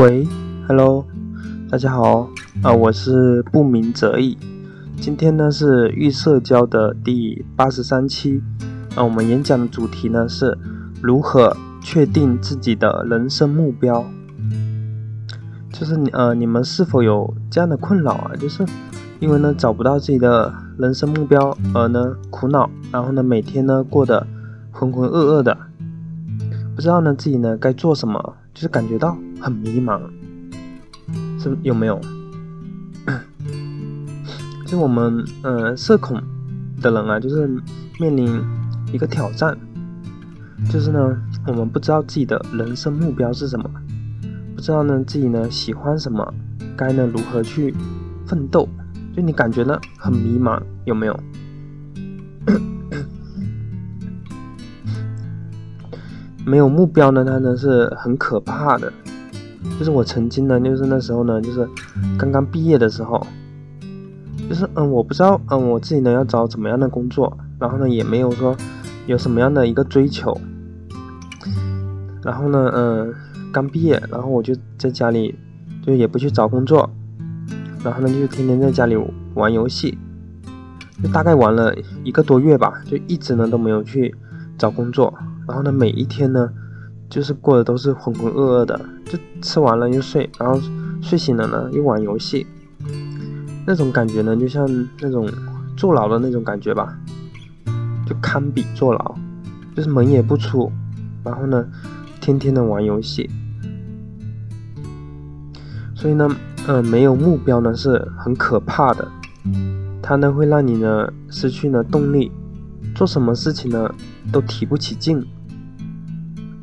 喂，Hello，大家好，啊，我是不鸣则已。今天呢是预社交的第八十三期，啊，我们演讲的主题呢是如何确定自己的人生目标。就是你呃，你们是否有这样的困扰啊？就是因为呢找不到自己的人生目标而呢苦恼，然后呢每天呢过得浑浑噩噩的，不知道呢自己呢该做什么，就是感觉到很迷茫，是有没有？就我们呃社恐的人啊，就是面临一个挑战，就是呢我们不知道自己的人生目标是什么。不知道呢，自己呢喜欢什么，该呢如何去奋斗？就你感觉呢很迷茫，有没有？没有目标呢，它呢是很可怕的。就是我曾经呢，就是那时候呢，就是刚刚毕业的时候，就是嗯，我不知道嗯我自己呢要找怎么样的工作，然后呢也没有说有什么样的一个追求，然后呢嗯。刚毕业，然后我就在家里，就也不去找工作，然后呢就天天在家里玩游戏，就大概玩了一个多月吧，就一直呢都没有去找工作，然后呢每一天呢就是过的都是浑浑噩噩的，就吃完了又睡，然后睡醒了呢又玩游戏，那种感觉呢就像那种坐牢的那种感觉吧，就堪比坐牢，就是门也不出，然后呢天天的玩游戏。所以呢，嗯，没有目标呢是很可怕的，它呢会让你呢失去了动力，做什么事情呢都提不起劲，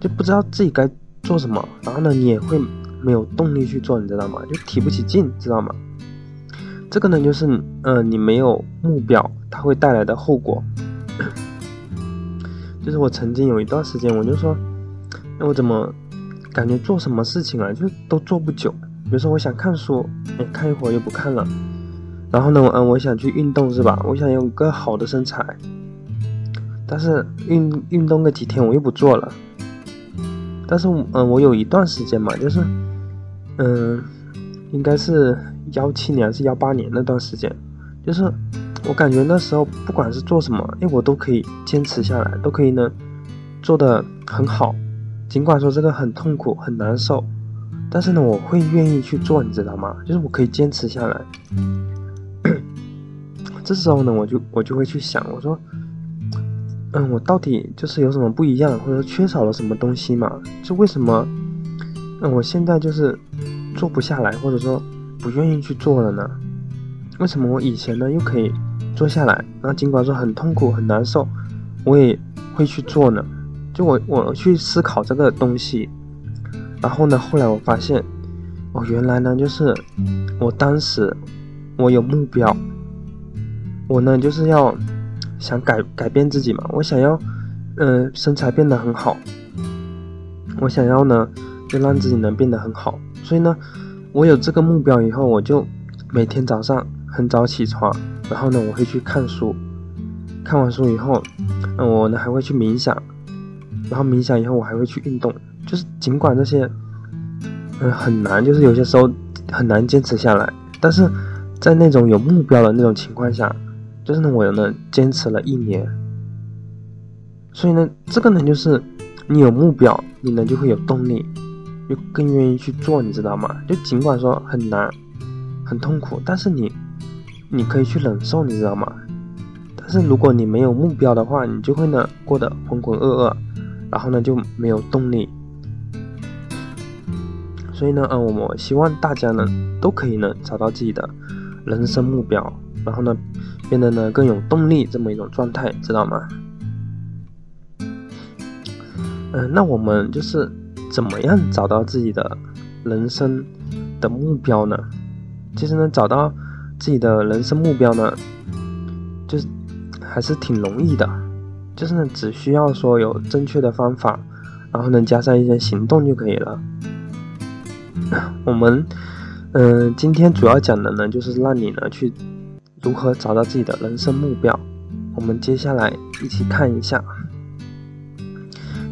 不知道自己该做什么，然后呢你也会没有动力去做，你知道吗？就提不起劲，知道吗？这个呢就是，嗯，你没有目标，它会带来的后果。就是我曾经有一段时间，我就说，那我怎么感觉做什么事情啊，就都做不久。比如说，我想看书，哎，看一会儿又不看了。然后呢，嗯，我想去运动，是吧？我想有个好的身材，但是运运动个几天，我又不做了。但是，嗯，我有一段时间嘛，就是，嗯，应该是幺七年还是幺八年那段时间，就是我感觉那时候不管是做什么，哎，我都可以坚持下来，都可以呢做的很好，尽管说这个很痛苦，很难受。但是呢，我会愿意去做，你知道吗？就是我可以坚持下来。这时候呢，我就我就会去想，我说，嗯，我到底就是有什么不一样，或者缺少了什么东西嘛？就为什么，嗯，我现在就是做不下来，或者说不愿意去做了呢？为什么我以前呢又可以做下来，然后尽管说很痛苦很难受，我也会去做呢？就我我去思考这个东西。然后呢？后来我发现，哦，原来呢，就是我当时我有目标，我呢就是要想改改变自己嘛，我想要嗯身材变得很好，我想要呢就让自己能变得很好。所以呢，我有这个目标以后，我就每天早上很早起床，然后呢我会去看书，看完书以后，嗯我呢还会去冥想，然后冥想以后我还会去运动。就是尽管这些，嗯，很难，就是有些时候很难坚持下来，但是在那种有目标的那种情况下，就是呢，我呢坚持了一年。所以呢，这个呢就是你有目标，你呢就会有动力，就更愿意去做，你知道吗？就尽管说很难，很痛苦，但是你你可以去忍受，你知道吗？但是如果你没有目标的话，你就会呢过得浑浑噩噩，然后呢就没有动力。所以呢，嗯，我希望大家呢都可以呢找到自己的人生目标，然后呢变得呢更有动力这么一种状态，知道吗？嗯，那我们就是怎么样找到自己的人生的目标呢？其实呢，找到自己的人生目标呢，就是还是挺容易的，就是呢只需要说有正确的方法，然后呢加上一些行动就可以了。我们，嗯，今天主要讲的呢，就是让你呢去如何找到自己的人生目标。我们接下来一起看一下。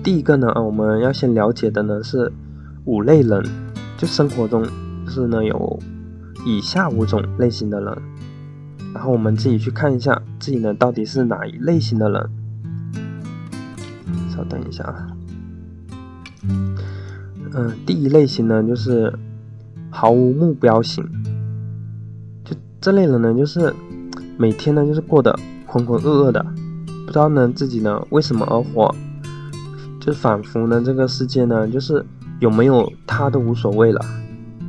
第一个呢，我们要先了解的呢是五类人，就生活中是呢有以下五种类型的人，然后我们自己去看一下自己呢到底是哪一类型的人。稍等一下啊，嗯，第一类型呢就是毫无目标型，就这类人呢就是每天呢就是过得浑浑噩噩的，不知道呢自己呢为什么而活，就仿佛呢这个世界呢就是有没有他都无所谓了，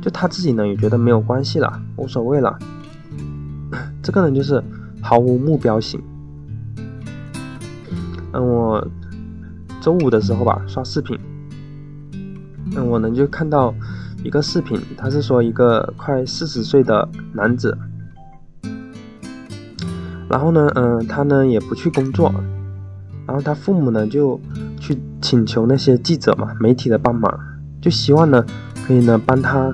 就他自己呢也觉得没有关系了，无所谓了，这个人就是毫无目标型。嗯，我。周五的时候吧，刷视频，嗯，我呢就看到一个视频，他是说一个快四十岁的男子，然后呢，嗯，他呢也不去工作，然后他父母呢就去请求那些记者嘛、媒体的帮忙，就希望呢可以呢帮他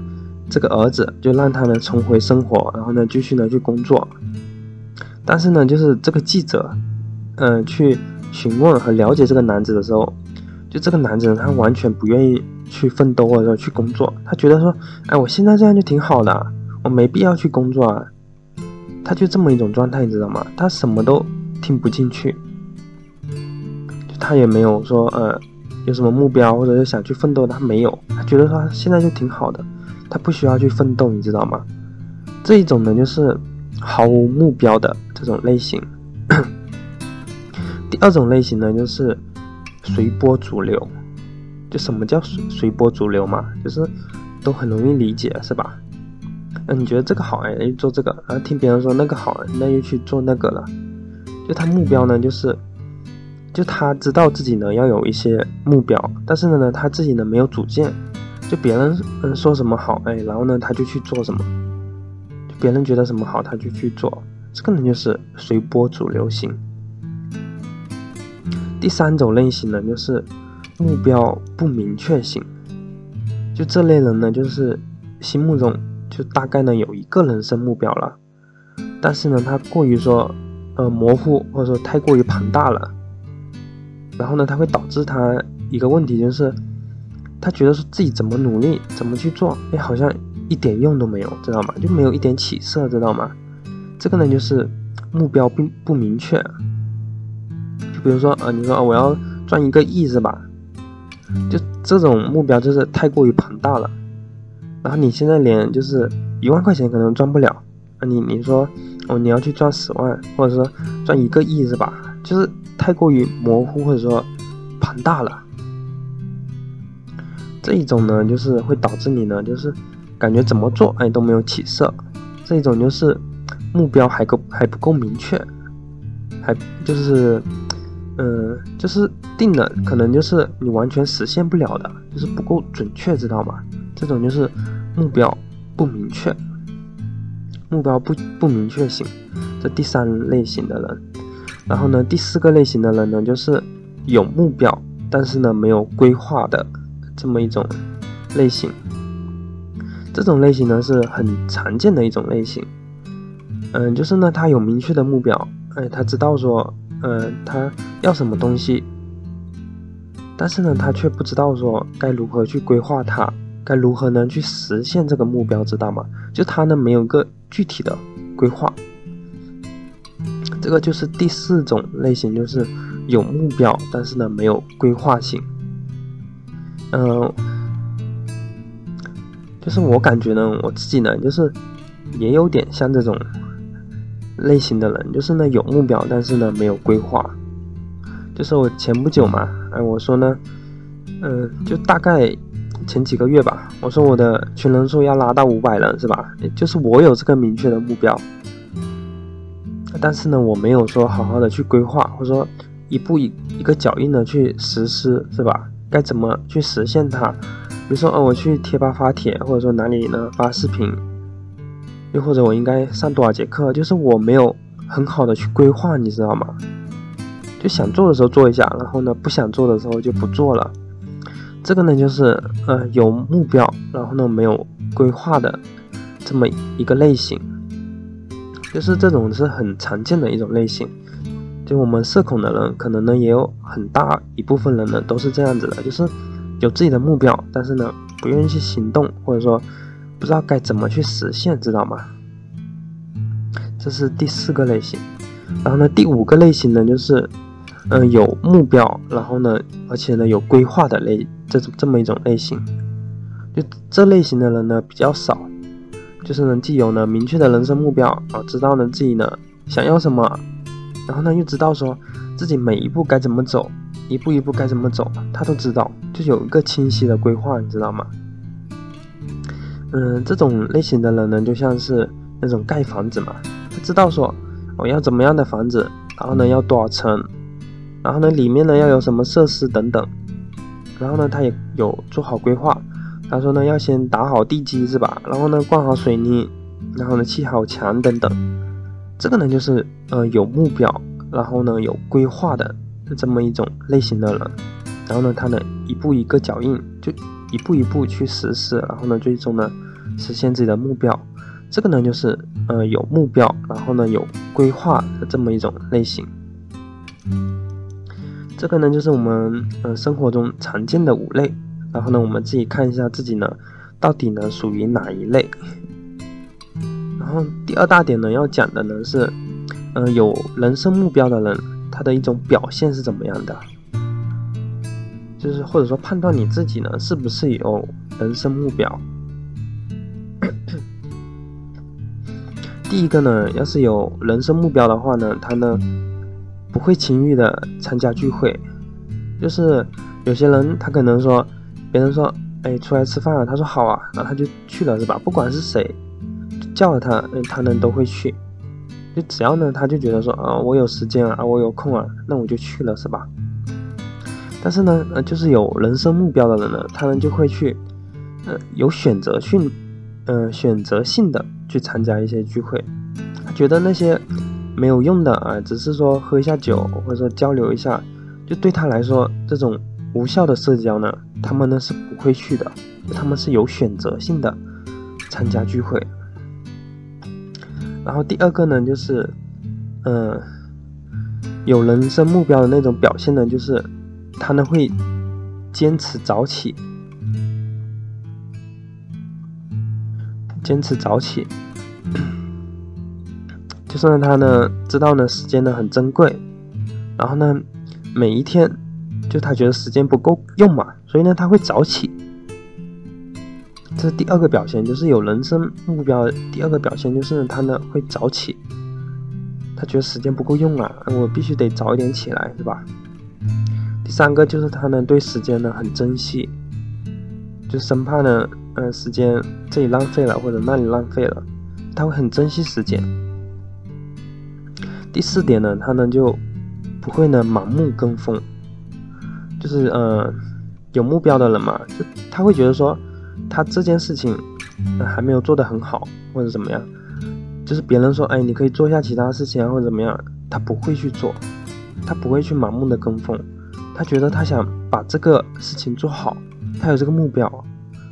这个儿子，就让他呢重回生活，然后呢继续呢去工作，但是呢，就是这个记者，嗯，去。询问和了解这个男子的时候，就这个男子他完全不愿意去奋斗或者说去工作，他觉得说，哎，我现在这样就挺好的，我没必要去工作啊。他就这么一种状态，你知道吗？他什么都听不进去，他也没有说呃有什么目标或者是想去奋斗，他没有，他觉得说现在就挺好的，他不需要去奋斗，你知道吗？这一种呢就是毫无目标的这种类型。第二种类型呢，就是随波逐流。就什么叫随随波逐流嘛？就是都很容易理解，是吧？嗯，你觉得这个好哎，就做这个；然后听别人说那个好，那又去做那个了。就他目标呢，就是就他知道自己呢要有一些目标，但是呢，他自己呢没有主见。就别人嗯说什么好哎，然后呢他就去做什么。就别人觉得什么好，他就去做。这个人就是随波逐流型。第三种类型呢，就是目标不明确型。就这类人呢，就是心目中就大概呢有一个人生目标了，但是呢，他过于说呃模糊，或者说太过于庞大了。然后呢，他会导致他一个问题，就是他觉得说自己怎么努力，怎么去做，哎，好像一点用都没有，知道吗？就没有一点起色，知道吗？这个呢，就是目标并不明确。比如说，啊，你说我要赚一个亿是吧？就这种目标就是太过于庞大了。然后你现在连就是一万块钱可能赚不了，啊，你你说哦你要去赚十万，或者说赚一个亿是吧？就是太过于模糊或者说庞大了。这一种呢，就是会导致你呢，就是感觉怎么做哎都没有起色。这一种就是目标还够还不够明确，还就是。嗯，就是定了，可能就是你完全实现不了的，就是不够准确，知道吗？这种就是目标不明确，目标不不明确型，这第三类型的人。然后呢，第四个类型的人呢，就是有目标，但是呢没有规划的这么一种类型。这种类型呢是很常见的一种类型。嗯，就是呢他有明确的目标，哎，他知道说。嗯，他要什么东西，但是呢，他却不知道说该如何去规划它，该如何呢去实现这个目标，知道吗？就他呢没有个具体的规划，这个就是第四种类型，就是有目标，但是呢没有规划性。嗯，就是我感觉呢，我自己呢，就是也有点像这种。类型的人就是呢有目标，但是呢没有规划。就是我前不久嘛，哎，我说呢，嗯，就大概前几个月吧，我说我的群人数要拉到五百人，是吧？就是我有这个明确的目标，但是呢我没有说好好的去规划，或者说一步一一个脚印的去实施，是吧？该怎么去实现它？比如说，呃，我去贴吧发帖，或者说哪里呢发视频。又或者我应该上多少节课？就是我没有很好的去规划，你知道吗？就想做的时候做一下，然后呢不想做的时候就不做了。这个呢就是呃有目标，然后呢没有规划的这么一个类型。就是这种是很常见的一种类型。就我们社恐的人，可能呢也有很大一部分人呢都是这样子的，就是有自己的目标，但是呢不愿意去行动，或者说不知道该怎么去实现，知道吗？这是第四个类型。然后呢，第五个类型呢，就是嗯有目标，然后呢，而且呢有规划的类这种这么一种类型。就这类型的人呢比较少，就是呢既有呢明确的人生目标啊，知道呢自己呢想要什么，然后呢又知道说自己每一步该怎么走。一步一步该怎么走，他都知道，就有一个清晰的规划，你知道吗？嗯，这种类型的人呢，就像是那种盖房子嘛，他知道说我要怎么样的房子，然后呢要多少层，然后呢里面呢要有什么设施等等，然后呢他也有做好规划，他说呢要先打好地基是吧？然后呢灌好水泥，然后呢砌好墙等等，这个呢就是呃有目标，然后呢有规划的。这么一种类型的人，然后呢，他呢一步一个脚印，就一步一步去实施，然后呢，最终呢实现自己的目标。这个呢就是呃有目标，然后呢有规划的这么一种类型。这个呢就是我们呃生活中常见的五类，然后呢我们自己看一下自己呢到底呢属于哪一类。然后第二大点呢要讲的呢是，嗯有人生目标的人。他的一种表现是怎么样的？就是或者说判断你自己呢是不是有人生目标？第一个呢，要是有人生目标的话呢，他呢不会轻易的参加聚会。就是有些人他可能说，别人说哎出来吃饭啊，他说好啊，然后他就去了是吧？不管是谁叫了他，他呢都会去。就只要呢，他就觉得说啊，我有时间啊，我有空啊，那我就去了，是吧？但是呢，呃，就是有人生目标的人呢，他们就会去，呃，有选择性，呃，选择性的去参加一些聚会。觉得那些没有用的啊，只是说喝一下酒或者说交流一下，就对他来说这种无效的社交呢，他们呢是不会去的，他们是有选择性的参加聚会。然后第二个呢，就是，嗯，有人生目标的那种表现呢，就是他呢会坚持早起，坚持早起，就是他呢知道呢时间呢很珍贵，然后呢每一天就他觉得时间不够用嘛，所以呢他会早起。这是第二个表现，就是有人生目标。第二个表现就是他呢会早起，他觉得时间不够用啊，我必须得早一点起来，是吧？三个就是他呢对时间呢很珍惜，就生怕呢，呃，时间这里浪费了或者那里浪费了，他会很珍惜时间。第四点呢，他呢就不会呢盲目跟风，就是呃有目标的人嘛，就他会觉得说。他这件事情还没有做得很好，或者怎么样，就是别人说，哎，你可以做一下其他事情啊，或者怎么样，他不会去做，他不会去盲目的跟风，他觉得他想把这个事情做好，他有这个目标，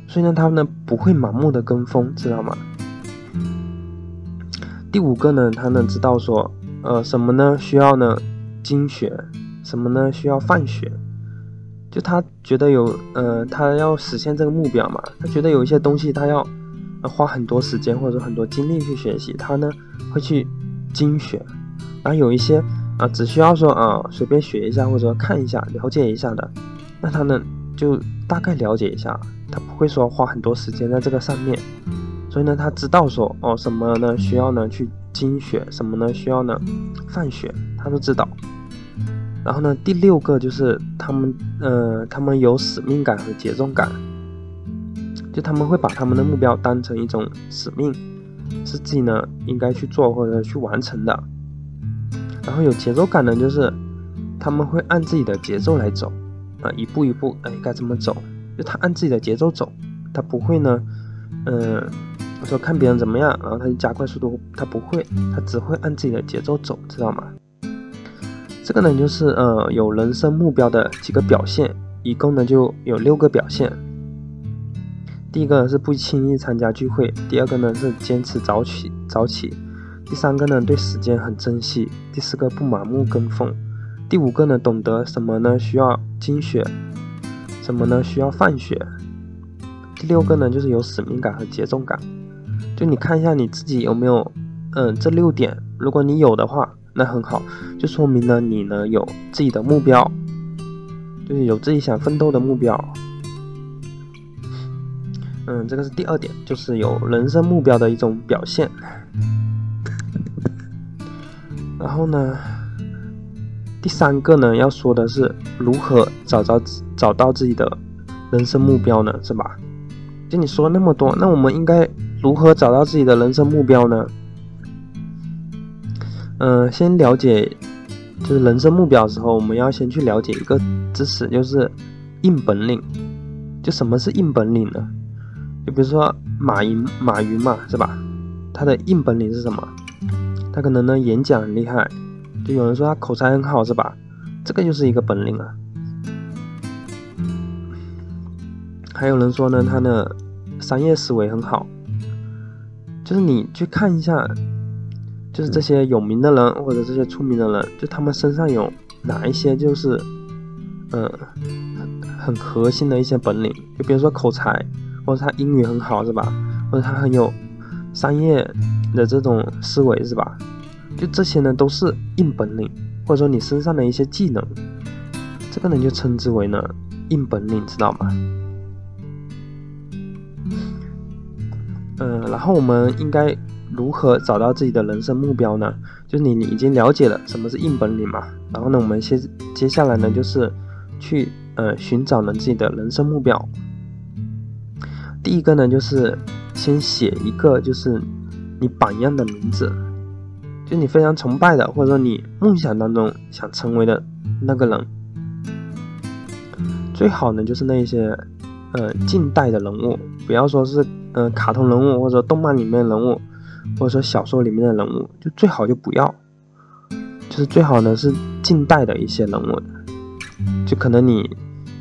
所以呢，他呢不会盲目的跟风，知道吗？第五个呢，他呢知道说，呃，什么呢需要呢精学，什么呢需要泛学。就他觉得有，呃，他要实现这个目标嘛，他觉得有一些东西他要花很多时间或者说很多精力去学习，他呢会去精学，然后有一些啊只需要说啊随便学一下或者看一下了解一下的，那他呢就大概了解一下，他不会说花很多时间在这个上面，所以呢他知道说哦什么呢需要呢去精学，什么呢需要呢泛学，他都知道。然后呢，第六个就是他们，呃，他们有使命感和节奏感，就他们会把他们的目标当成一种使命，是自己呢应该去做或者去完成的。然后有节奏感呢，就是他们会按自己的节奏来走，啊，一步一步，哎，该怎么走，就他按自己的节奏走，他不会呢，嗯，我说看别人怎么样，然后他就加快速度，他不会，他只会按自己的节奏走，知道吗？这个呢，就是呃有人生目标的几个表现，一共呢就有六个表现。第一个是不轻易参加聚会，第二个呢是坚持早起早起，第三个呢对时间很珍惜，第四个不盲目跟风，第五个呢懂得什么呢需要精学，什么呢需要泛学，第六个呢，就是有使命感和节奏感。就你看一下你自己有没有，嗯，这六点，如果你有的话，那很好，就说明呢你呢有自己的目标，就是有自己想奋斗的目标。嗯，这个是第二点，就是有人生目标的一种表现。然后呢，第三个呢，要说的是如何找着找到自己的人生目标呢？是吧？就你说那么多，那我们应该如何找到自己的人生目标呢？嗯，先了解就是人生目标的时候，我们要先去了解一个知识，就是硬本领。就什么是硬本领呢？就比如说马云，马云嘛，是吧？他的硬本领是什么？他可能呢演讲很厉害，就有人说他口才很好，是吧？这个就是一个本领啊。还有人说呢，他的商业思维很好。就是你去看一下，就是这些有名的人或者这些出名的人，就他们身上有哪一些就是，嗯，很核心的一些本领。就比如说口才。或者他英语很好是吧？或者他很有商业的这种思维是吧？就这些呢都是硬本领，或者说你身上的一些技能，这个呢就称之为呢硬本领，知道吗？嗯，然后我们应该如何找到自己的人生目标呢？就是你你已经了解了什么是硬本领嘛？然后呢，我们先接下来呢就是去呃寻找呢自己的人生目标。第一个呢，就是先写一个，就是你榜样的名字，就你非常崇拜的，或者说你梦想当中想成为的那个人。最好呢，就是那些呃近代的人物，不要说是呃卡通人物，或者动漫里面人物，或者说小说里面的人物，就最好就不要。就是最好呢是近代的一些人物，就可能你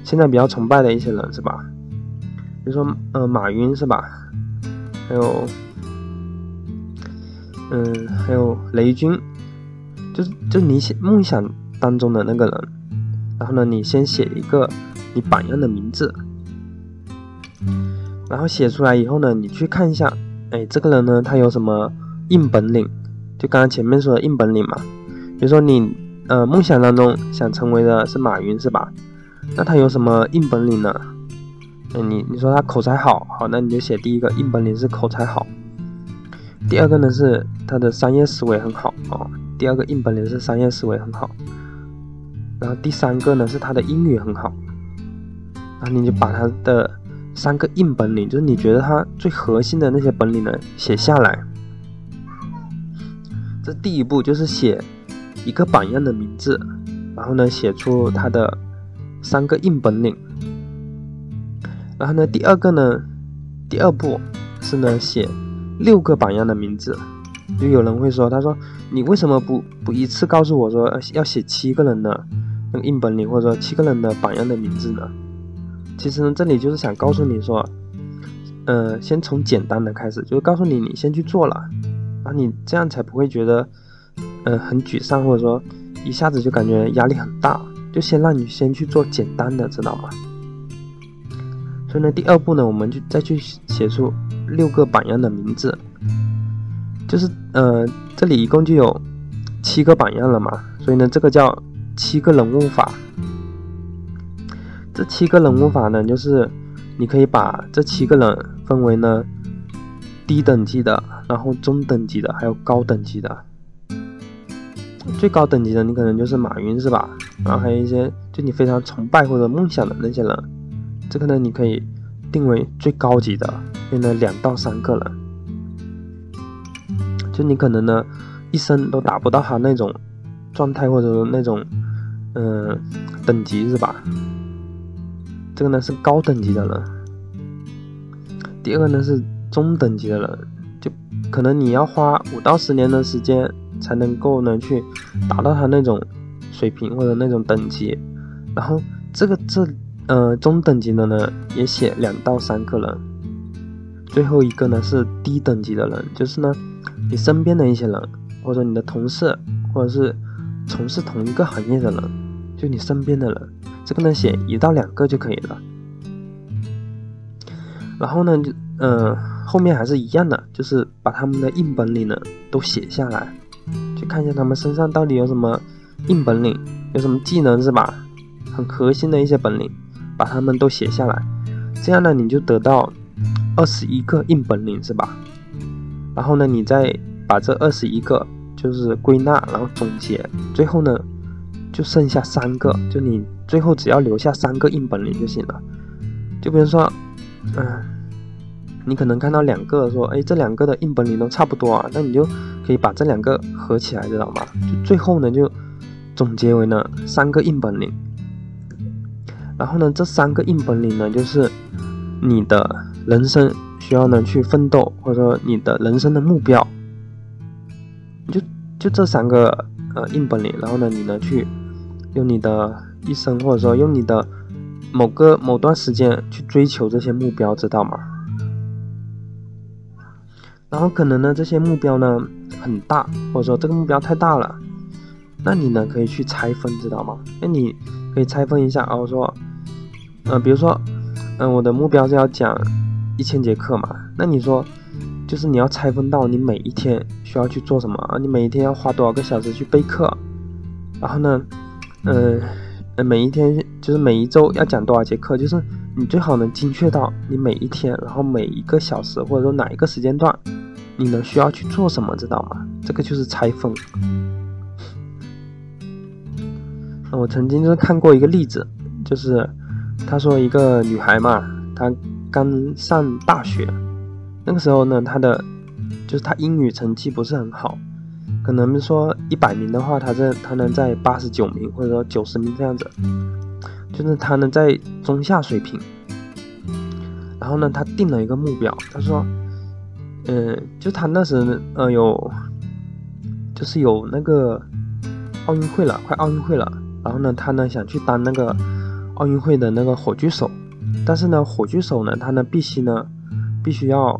现在比较崇拜的一些人，是吧？比如说，呃，马云是吧？还有，嗯，还有雷军，就是就你写梦想当中的那个人，然后呢，你先写一个你榜样的名字，然后写出来以后呢，你去看一下，哎，这个人呢，他有什么硬本领？就刚刚前面说的硬本领嘛。比如说你，呃，梦想当中想成为的是马云是吧？那他有什么硬本领呢？嗯，你你说他口才好，好，那你就写第一个硬本领是口才好。第二个呢是他的商业思维很好哦，第二个硬本领是商业思维很好。然后第三个呢是他的英语很好。然后你就把他的三个硬本领，就是你觉得他最核心的那些本领呢写下来。这第一步就是写一个榜样的名字，然后呢写出他的三个硬本领。然后呢，第二个呢，第二步是呢写六个榜样的名字。就有人会说，他说你为什么不不一次告诉我说要写七个人的那个硬本领，或者说七个人的榜样的名字呢？其实呢，这里就是想告诉你说，呃，先从简单的开始，就是告诉你你先去做了，然后你这样才不会觉得，呃，很沮丧，或者说一下子就感觉压力很大。就先让你先去做简单的，知道吗？所以呢，第二步呢，我们就再去写出六个榜样的名字，就是呃，这里一共就有七个榜样了嘛，所以呢，这个叫七个人物法。这七个人物法呢，就是你可以把这七个人分为呢低等级的，然后中等级的，还有高等级的。最高等级的，你可能就是马云是吧？然后还有一些就你非常崇拜或者梦想的那些人。这个呢，你可以定为最高级的，变成两到三个人，就你可能呢一生都达不到他那种状态或者那种嗯等级是吧？这个呢是高等级的人。第二个呢是中等级的人，就可能你要花五到十年的时间才能够呢去达到他那种水平或者那种等级，然后这个这。呃，中等级的呢也写两到三个人，最后一个呢是低等级的人，就是呢你身边的一些人，或者你的同事，或者是从事同一个行业的人，就你身边的人，这个呢写一到两个就可以了。然后呢，就嗯，后面还是一样的，就是把他们的硬本领呢都写下来，去看一下他们身上到底有什么硬本领，有什么技能是吧？很核心的一些本领，把他们都写下来，这样呢你就得到二十一个硬本领是吧？然后呢，你再把这二十一个就是归纳，然后总结，最后呢就剩下三个，就你最后只要留下三个硬本领就行了。就比如说，嗯。你可能看到两个，说，哎，这两个的硬本领都差不多啊，那你就可以把这两个合起来，知道吗？就最后呢，就总结为呢三个硬本领。然后呢，这三个硬本领呢，就是你的人生需要呢去奋斗，或者说你的人生的目标，就就这三个呃硬本领。然后呢，你呢去用你的一生，或者说用你的某个某段时间去追求这些目标，知道吗？然后可能呢，这些目标呢很大，或者说这个目标太大了，那你呢可以去拆分，知道吗？那你可以拆分一下啊，我说，呃，比如说，嗯，我的目标是要讲一千节课嘛，那你说，就是你要拆分到你每一天需要去做什么啊？你每一天要花多少个小时去备课？然后呢，嗯，每一天就是每一周要讲多少节课？就是你最好能精确到你每一天，然后每一个小时或者说哪一个时间段。你能需要去做什么，知道吗？这个就是拆分。我曾经就是看过一个例子，就是他说一个女孩嘛，她刚上大学，那个时候呢，她的就是她英语成绩不是很好，可能说一百名的话，她在她能在八十九名或者说九十名这样子，就是她能在中下水平。然后呢，她定了一个目标，她说。嗯，就他那时呃有，就是有那个奥运会了，快奥运会了。然后呢，他呢想去当那个奥运会的那个火炬手，但是呢，火炬手呢，他呢必须呢，必须要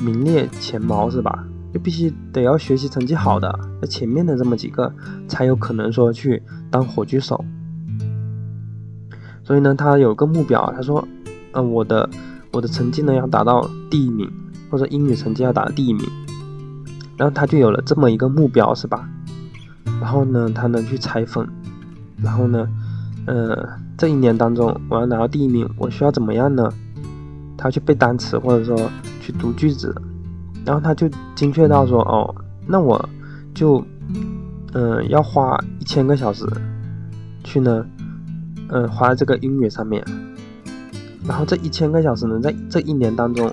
名列前茅，是吧？就必须得要学习成绩好的，在前面的这么几个才有可能说去当火炬手。所以呢，他有个目标，他说，嗯，我的我的成绩呢要达到第一名。或者英语成绩要打第一名，然后他就有了这么一个目标，是吧？然后呢，他能去拆分，然后呢，呃，这一年当中我要拿到第一名，我需要怎么样呢？他去背单词，或者说去读句子，然后他就精确到说，哦，那我就，嗯，要花一千个小时去呢，嗯，花在这个英语上面，然后这一千个小时呢，在这一年当中。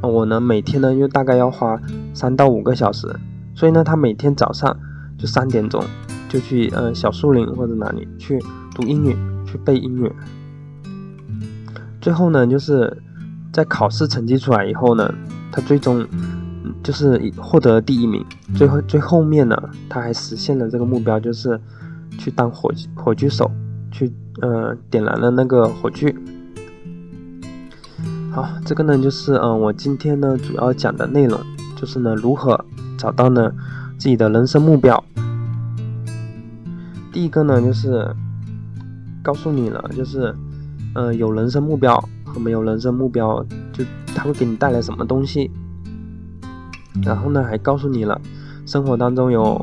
我呢，每天呢又大概要花三到五个小时，所以呢，他每天早上就三点钟就去呃小树林或者哪里去读英语，去背英语。最后呢，就是在考试成绩出来以后呢，他最终就是获得第一名。最后最后面呢，他还实现了这个目标，就是去当火火炬手，去呃点燃了那个火炬。好，这个呢就是嗯，我今天呢主要讲的内容就是呢如何找到呢自己的人生目标。第一个呢就是告诉你了，就是嗯有人生目标和没有人生目标，就它会给你带来什么东西。然后呢还告诉你了，生活当中有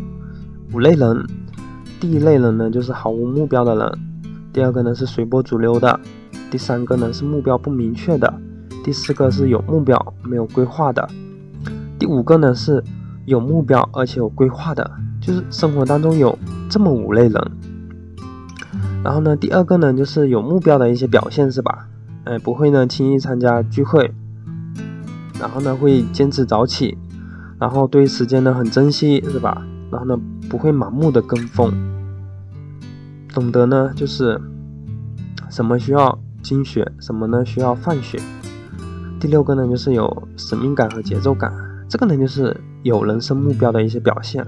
五类人，第一类人呢就是毫无目标的人，第二个呢是随波逐流的，第三个呢是目标不明确的。第四个是有目标没有规划的，第五个呢是有目标而且有规划的，就是生活当中有这么五类人。然后呢，第二个呢就是有目标的一些表现是吧？哎，不会呢轻易参加聚会，然后呢会坚持早起，然后对时间呢很珍惜是吧？然后呢不会盲目的跟风，懂得呢就是什么需要精学，什么呢需要放血。第六个呢，就是有使命感和节奏感，这个呢就是有人生目标的一些表现。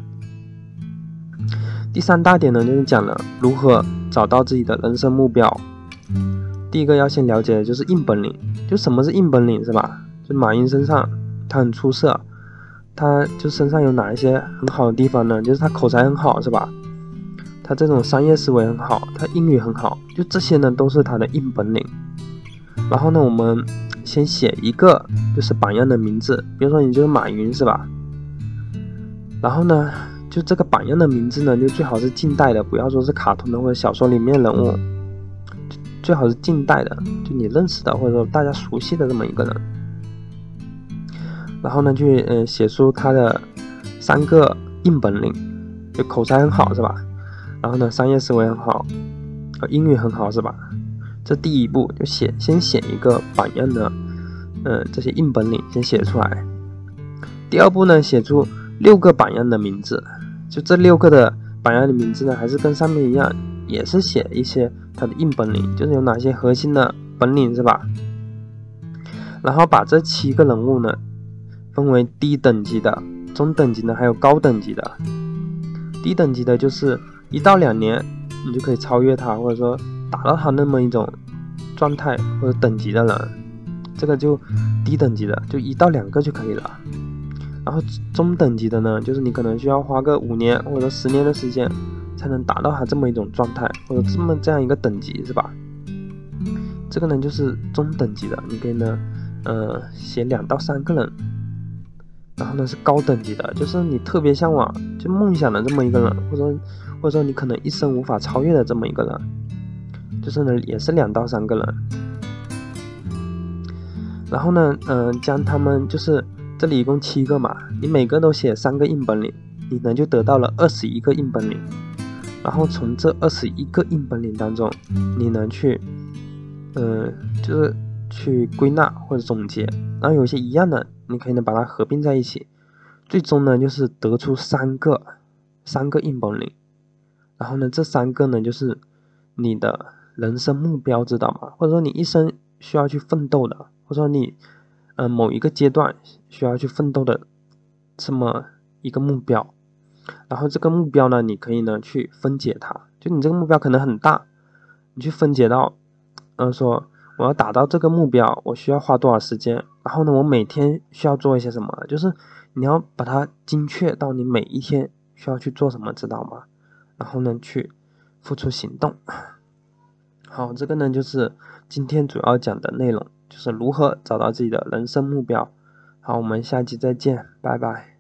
第三大点呢，就是讲了如何找到自己的人生目标。第一个要先了解的就是硬本领，就什么是硬本领是吧？就马云身上他很出色，他就身上有哪一些很好的地方呢？就是他口才很好是吧？他这种商业思维很好，他英语很好，就这些呢都是他的硬本领。然后呢，我们。先写一个就是榜样的名字，比如说你就是马云是吧？然后呢，就这个榜样的名字呢，就最好是近代的，不要说是卡通的或者小说里面人物，最好是近代的，就你认识的或者说大家熟悉的这么一个人。然后呢，去嗯写出他的三个硬本领，就口才很好是吧？然后呢，商业思维很好，英语很好是吧？这第一步就写，先写一个榜样的，嗯，这些硬本领先写出来。第二步呢，写出六个榜样的名字，就这六个的榜样的名字呢，还是跟上面一样，也是写一些他的硬本领，就是有哪些核心的本领是吧？然后把这七个人物呢，分为低等级的、中等级的，还有高等级的。低等级的就是一到两年，你就可以超越他，或者说。达到他那么一种状态或者等级的人，这个就低等级的，就一到两个就可以了。然后中等级的呢，就是你可能需要花个五年或者十年的时间，才能达到他这么一种状态或者这么这样一个等级，是吧？这个呢就是中等级的，你可以呢，呃，写两到三个人。然后呢是高等级的，就是你特别向往就梦想的这么一个人，或者或者说你可能一生无法超越的这么一个人。就是呢，也是两到三个人，然后呢，嗯，将他们就是这里一共七个嘛，你每个都写三个硬本领，你呢就得到了二十一个硬本领，然后从这二十一个硬本领当中，你能去，嗯，就是去归纳或者总结，然后有些一样的，你可以呢把它合并在一起，最终呢就是得出三个三个硬本领，然后呢这三个呢就是你的。人生目标知道吗？或者说你一生需要去奋斗的，或者说你，嗯，某一个阶段需要去奋斗的这么一个目标，然后这个目标呢，你可以呢去分解它，就你这个目标可能很大，你去分解到，嗯，说我要达到这个目标，我需要花多少时间，然后呢，我每天需要做一些什么，就是你要把它精确到你每一天需要去做什么，知道吗？然后呢，去付出行动。好，这个呢就是今天主要讲的内容，就是如何找到自己的人生目标。好，我们下期再见，拜拜。